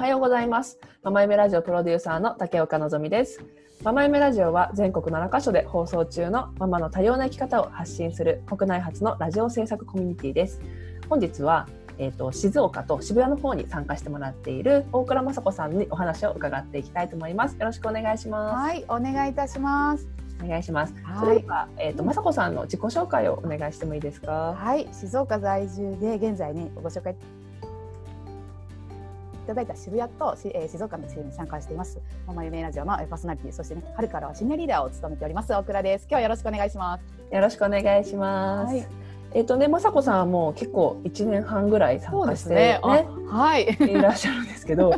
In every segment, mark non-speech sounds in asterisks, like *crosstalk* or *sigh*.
はようございます。ママ夢ラジオプロデューサーの竹岡のぞみです。ママ夢ラジオは全国7カ所で放送中のママの多様な生き方を発信する国内初のラジオ制作コミュニティです。本日は、えー、と静岡と渋谷の方に参加してもらっている大倉雅子さんにお話を伺っていきたいと思います。よろしくお願いします。はい、お願いいたします。お願いします。はいそれでは、えっ、と雅子さんの自己紹介をお願いしてもいいですか？はい、静岡在住で現在にご紹介いただいた渋谷とし、えー静岡のチームに参加しています。ママ夢ラジオのえーパーソナリティ、そしてね、春からはシニアリーダーを務めております大倉です。今日はよろしくお願いします。よろしくお願いします。はいえっ、とね雅子さんはもう結構1年半ぐらい参加してねあはい。いらっしゃるんですけど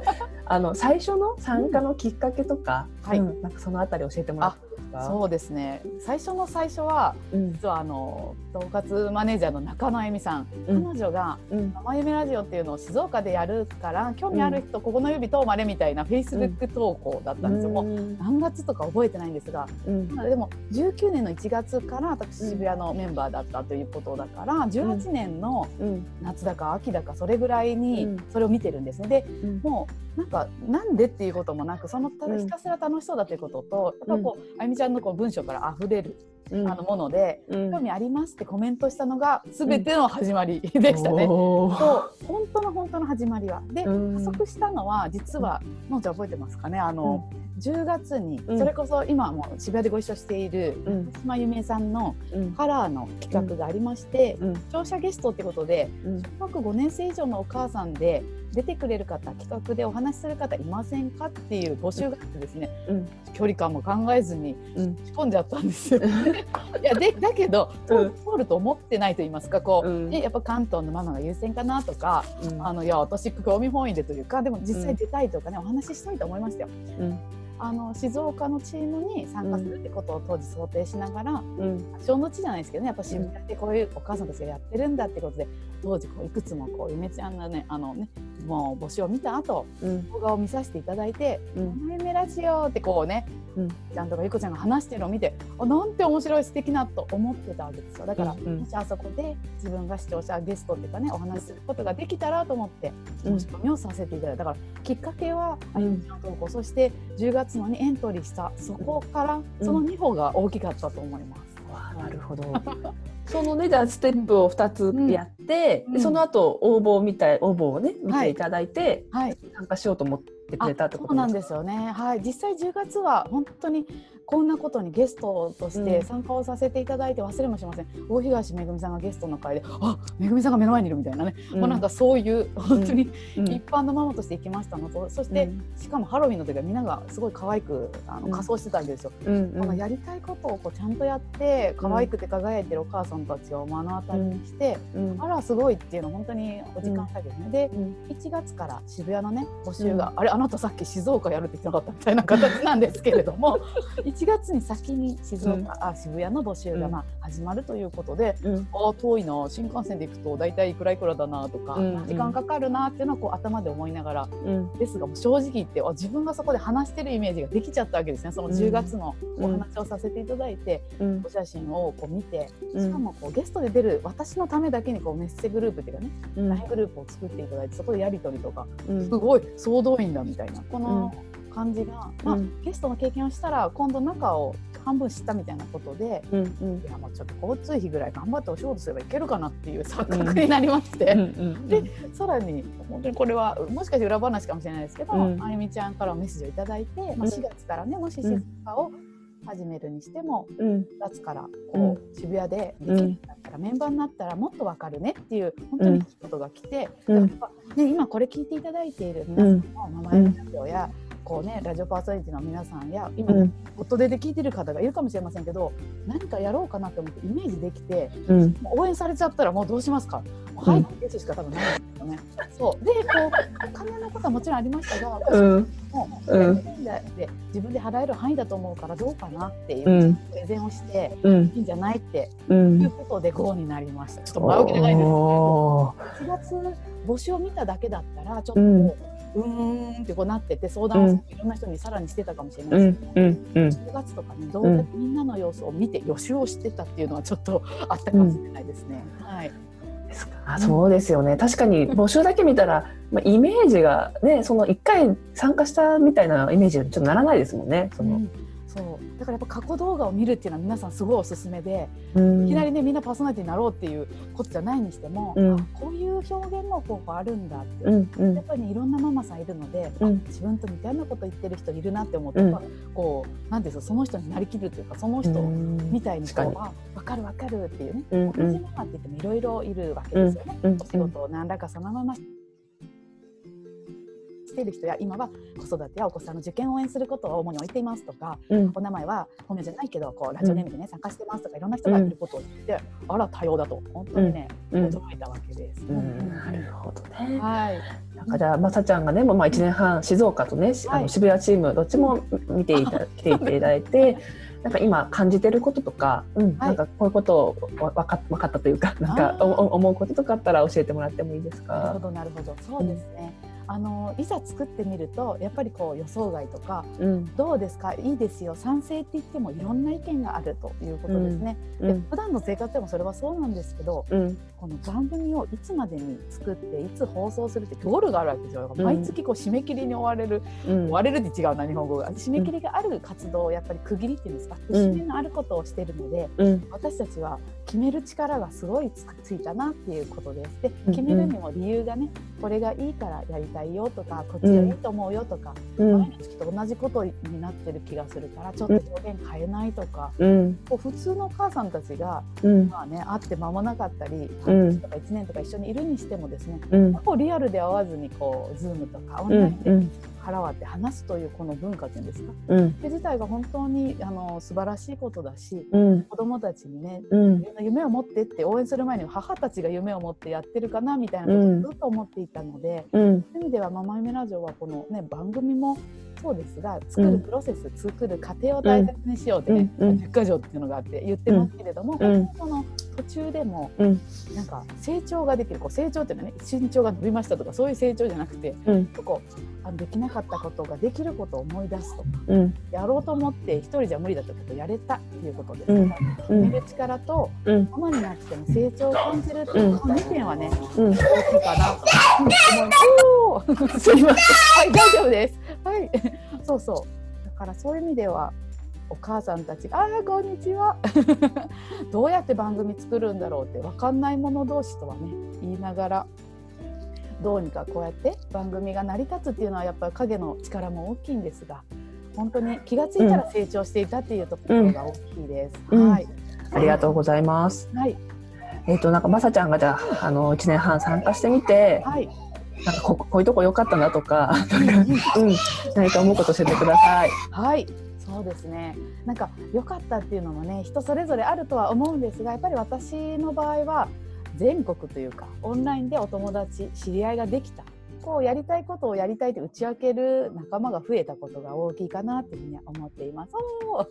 あの最初の参加のきっかけとか、はいうんなんかそのあたり教えてもらってか？そうですね。最初の最初はうん。実はあの統括マネージャーの中野恵美さん、うん。彼女がうん。ママ夢ラジオっていうのを静岡でやるから興味ある人、ここの指とまれみたいなフェイスブック投稿だったんですよ。もううん何月とか覚えてないんですが、うん。でも19年の1月から私渋谷のメンバーだったということだから、18年のうん。夏だか秋だかそれぐらいにうん。それを見てるんですね。でうん。もうなんかなんでっていうこともなくそのたうんひたすら楽しそうだということと、やっぱこうあゆみちゃんのこう文章から溢れる、あのもので、うん。興味ありますってコメントしたのが全ての始まりでしたね。そう本当の本当の始まりは。で、うん。加速したのは実は、のんちゃん覚えてますかね。あの、10月に、うん。それこそ今も渋谷でご一緒しているうん。島由美さんのうん。カラーの企画がありまして、うん。視聴者ゲストってことでうん。小学5年生以上のお母さんで出てくれる方企画でお話しする方いませんかっていう募集があってですねうん。距離感も考えずにうん。仕込んじゃったんですよ。*laughs* いやでだけど通ると思ってないと言いますかこう、うん。ねやっぱ関東のママが優先かなとかうん。あのいや私興味本位でというかでも実際出たいとかね、お話ししたいと思いましたよ。うん。あの静岡のチームに参加するってことを当時想定しながら、うん。小の地じゃないですけどねやっぱ渋谷でこういうお母さんたちがやってるんだってことで当時こういくつもこうゆめちゃんのねあのねもう募集を見た後うん。動画を見させていただいて「うん。ママ夢ラジオ」ってこうねうん。ちゃんとかゆこちゃんが話してるのを見てあなんて面白い素敵なと思ってたわけですよ。だから、うんうん。もしあそこで自分が視聴者ゲストっていうかねお話しすることができたらと思ってうん。申し込みをさせていただいただからきっかけはあうん。ゆみちゃんの投稿そして10月のにエントリーしたそこからうん。その2歩が大きかったと思います。わあなるほど。そのねじゃあステップを2つやって、うん。でその後応募みたい応募をね見はいていただいて、はい。参加しようと思ってくれたってこそうなんとですすよね。はい、実際10月は本当にこんなことにゲストとしうん。て参加をさせていただいて忘れもしません。大東めぐみさんがゲストの会で、あ、めぐみさんが目の前にいるみたいなね。もうなんかそういう本当にうん。一般のママとして行きましたのと、そして、うん。しかもハロウィンの時はみんながすごい可愛くあのうん。仮装してたわけですよ。うんこのやりたいことをこうちゃんとやって可愛くて輝いてるお母さんたちを目の当たりにして、うん。あらすごいっていうの本当にお時間かけてね。でうん。1月から渋谷のね募集が、あれあなたさっき静岡やるって言ってなかったみたいな形なんですけれども *laughs* 1月に先に静岡、うん。あ渋谷の募集がまあ始まるということで、うん。ああ遠いな新幹線で行くと大体いくらいくらだなとか、うん何時間かかるなっていうのをこう頭で思いながらうん。ですがもう正直言ってあ自分がそこで話してるイメージができちゃったわけですね。その10月のお話をさせていただいて、うん。お写真をこう見てうん。しかもこうゲストで出る私のためだけにこうメッセグループっていうかねうん。LINE グループを作っていただいてそこでやり取りとかうん。すごい総動員だみたいな。この感じが、まあうんゲストの経験をしたら今度中を半分知ったみたいなことで。うんうん。いやもうちょっと交通費ぐらい頑張ってお仕事すればいけるかなっていう *laughs* 錯覚になりまして、うんうんでさらに本当にこれはもしかして裏話かもしれないですけど、うん。あゆみちゃんからメッセージをいただいて、まあ、うん。4月からねもし静岡を始めるにしてもうん。4月からこう、渋谷でできるんだったら、メンバーになったらもっとわかるねっていう本当にいいことが来て、うん。ね、今これ聞いていただいている皆さん。のママ友ラジオや、こうね、ラジオパーソナリティの皆さんや今、うでで聞いてる方がいるかもしれませんけど何かやろうかなと思ってイメージできてうん。応援されちゃったらもうどうしますか？もうはいっていうしか多分ないんですよね。そう。でこうお金のことはもちろんありましたが、うん。もううん。で自分で払える範囲だと思うからどうかなっていううん。プレゼンをして、うん。いいんじゃないってういうんことで GO になりました。ちょっと前置き長いんです。けどおー。1月募集を見ただけだったらちょっと、ううんーんってこうなってて相談をいろんな人にさらにしてたかもしれなうんいですけど、うんうん10月とかにどうやってみんなの様子を見て予習をしてたっていうのはちょっとあったかもしれないですね。はい。ですかあそうですよね確かに募集だけ見たら、まあ、イメージがねその1回参加したみたいなイメージにちょっとならないですもんね。その、うんそう。だからやっぱ過去動画を見るっていうのは皆さんすごいおすすめで、うん。いきなりねみんなパーソナリティになろうっていうことじゃないにしても、うん。あこういう表現の方法あるんだって、うんうん。やっぱりねいろんなママさんいるので、うん。あ自分と似たようなこと言ってる人いるなって思って、うんこうなですかその人になりきるというかその人みたいにこ確うあ分かる分かるっていうね、うん。うん同じママって言ってもいろいろいるわけですよね。うん。お仕事を何らかそのまましている人や今は子育てやお子さんの受験を応援することを主に置いていますとかうん。お名前は本名じゃないけどこうラジオネームでね、参加してますとかいろんな人がいることを知って、あら多様だと本当にね、うん。驚いたわけです。うん。なるほどね。はい、なんかじゃあまさちゃんがねもうまあ1年半静岡とね、しあはい。の渋谷チームどっちも見ていた来ていただいてなんか今感じてることとか、うん。はい。なんかこういうことをわわか分かったというかなんかおお思うこととかあったら教えてもらってもいいですか？なるほどなるほど。そうですね。あのいざ作ってみるとやっぱりこう予想外とかうん。どうですか？いいですよ。賛成って言ってもいろんな意見があるということですね。でうん。普段の生活でもそれはそうなんですけどうん。この番組をいつまでに作っていつ放送するってゴールがあるわけですよ。うん。毎月こう締め切りに追われる、うん。追われるって違うな日本語が。締め切りがある活動をやっぱり区切りっていうんですか？節目のあることをしているので、うん。私たちは決める力がすごいつついたなっていうことです。でうん。決めるにも理由がねこれがいいからやりたいよとかこっちがいいと思うよとか、うん。毎日と同じことになってる気がするからちょっと表現変えないとか、うん。こう普通のお母さんたちがうん。まあね会って間もなかったりうん。半年とか1年とか一緒にいるにしてもですね、うん。こうリアルで会わずにこうズームとかオンラインで腹割って話すというこの文化っていうんですか、うん。それ自体が本当にあの素晴らしいことだしうん。子どもたちにねうん。夢を持ってって応援する前に母たちが夢を持ってやってるかなみたいなことをずっと思っていたので、うん。そういう意味では「ママ夢ラジオ」はこの、ね、番組もそうですが作るプロセス、作る過程を大切にしようってね、うんうん10箇条っていうのがあって言ってますけれども、うん。その途中でもうん。なんか成長ができるこう成長っていうのはね身長が伸びましたとかそういう成長じゃなくてうん。こうあのできなかったことができることを思い出すとかうん。やろうと思って一人じゃ無理だったことをやれたっていうことです、うん。決める力とうん。ママになっても成長を感じるっていうこの2点はねうん。大きいかなと思います。*laughs* おーすいません。はい、大丈夫です。はい、*laughs* そうそう。だからそういう意味では。お母さんたちが、ああ、こんにちは。*laughs* どうやって番組作るんだろうって、わかんない者同士とはね、言いながら。どうにかこうやって番組が成り立つっていうのは、やっぱり影の力も大きいんですが。本当に気がついたら成長していたっていうところが大きいです。うんはい。ありがとうございます。はい。えっ、となんかまさちゃんがじゃああの1年半参加してみてはい。なんかここういうとこ良かったなとか *laughs* うん何か思うこと教えてください。はい、そうですね。なんか良かったっていうのもね、人それぞれあるとは思うんですが、やっぱり私の場合は全国というかオンラインでお友達、知り合いができた。こうやりたいことをやりたいと打ち明ける仲間が増えたことが大きいかなっていうふうに思っています。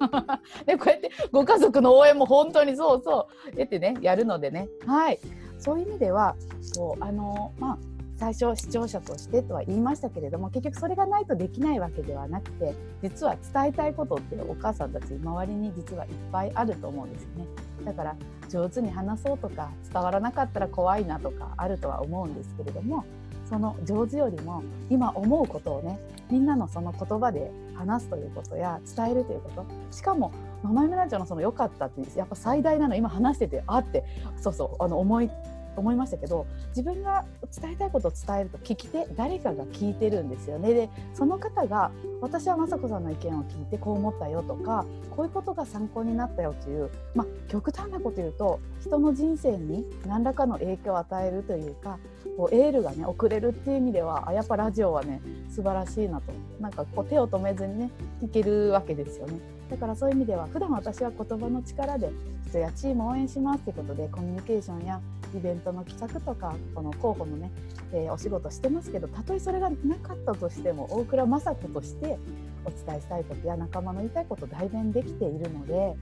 *laughs* でこうやってご家族の応援も本当にそうそう得てねやるのでね、はい、そういう意味ではこうあのまあ最初視聴者としてとは言いましたけれども結局それがないとできないわけではなくて実は伝えたいことってお母さんたち周りに実はいっぱいあると思うんですよね。だから上手に話そうとか伝わらなかったら怖いなとかあるとは思うんですけれどもその上手よりも今思うことをねみんなのその言葉で話すということや伝えるということ。しかも「ママ夢ラジオ」のその良かったってやっぱ最大なの今話しててあってそうそうあの思い思いましたけど自分が伝えたいことを伝えると聞き手誰かが聞いてるんですよね。でその方が私は雅子さんの意見を聞いてこう思ったよとかこういうことが参考になったよという、まあ、極端なこと言うと人の人生に何らかの影響を与えるというかこうエールがね送れるっていう意味ではあやっぱラジオはね素晴らしいなとなんかこう手を止めずにね聞けるわけですよね。だからそういう意味では普段私は言葉の力で人やチームを応援しますということでコミュニケーションやイベントの企画とかこの候補のね、えーお仕事してますけどたとえそれがなかったとしても大倉雅子としてお伝えしたいことや仲間の言いたいこと代弁できているので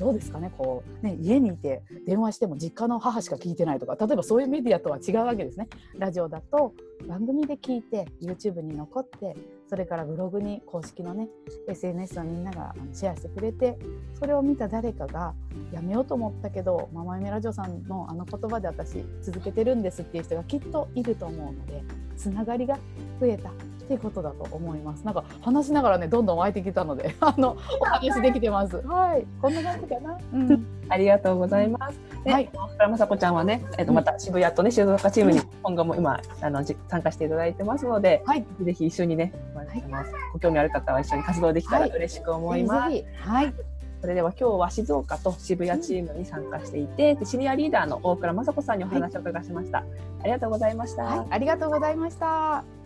どうですかねこうね家にいて電話しても実家の母しか聞いてないとか例えばそういうメディアとは違うわけですね。ラジオだと番組で聞いて YouTube に残ってそれからブログに公式のね SNS はみんながシェアしてくれてそれを見た誰かがやめようと思ったけどママ夢ラジオさんのあの言葉で私続けてるんですっていう人がきっといると思うのでつながりが増えたっていうことだと思います。なんか話しながらねどんどん湧いてきたので *laughs* あのお話できてます。はい、こんな感じかな。うん、ありがとうございます。はい、福山雅子ちゃんはね、えっ、とまた渋谷とね静岡チームに今後も今あの参加していただいてますので、はい、ぜひ一緒にね、はい、ご興味ある方は一緒に活動できたら嬉しく思います。はい。それでは今日は静岡と渋谷チームに参加していて、シニアリーダーの大倉雅子さんにお話を伺いしました。ありがとうございました。ありがとうございました。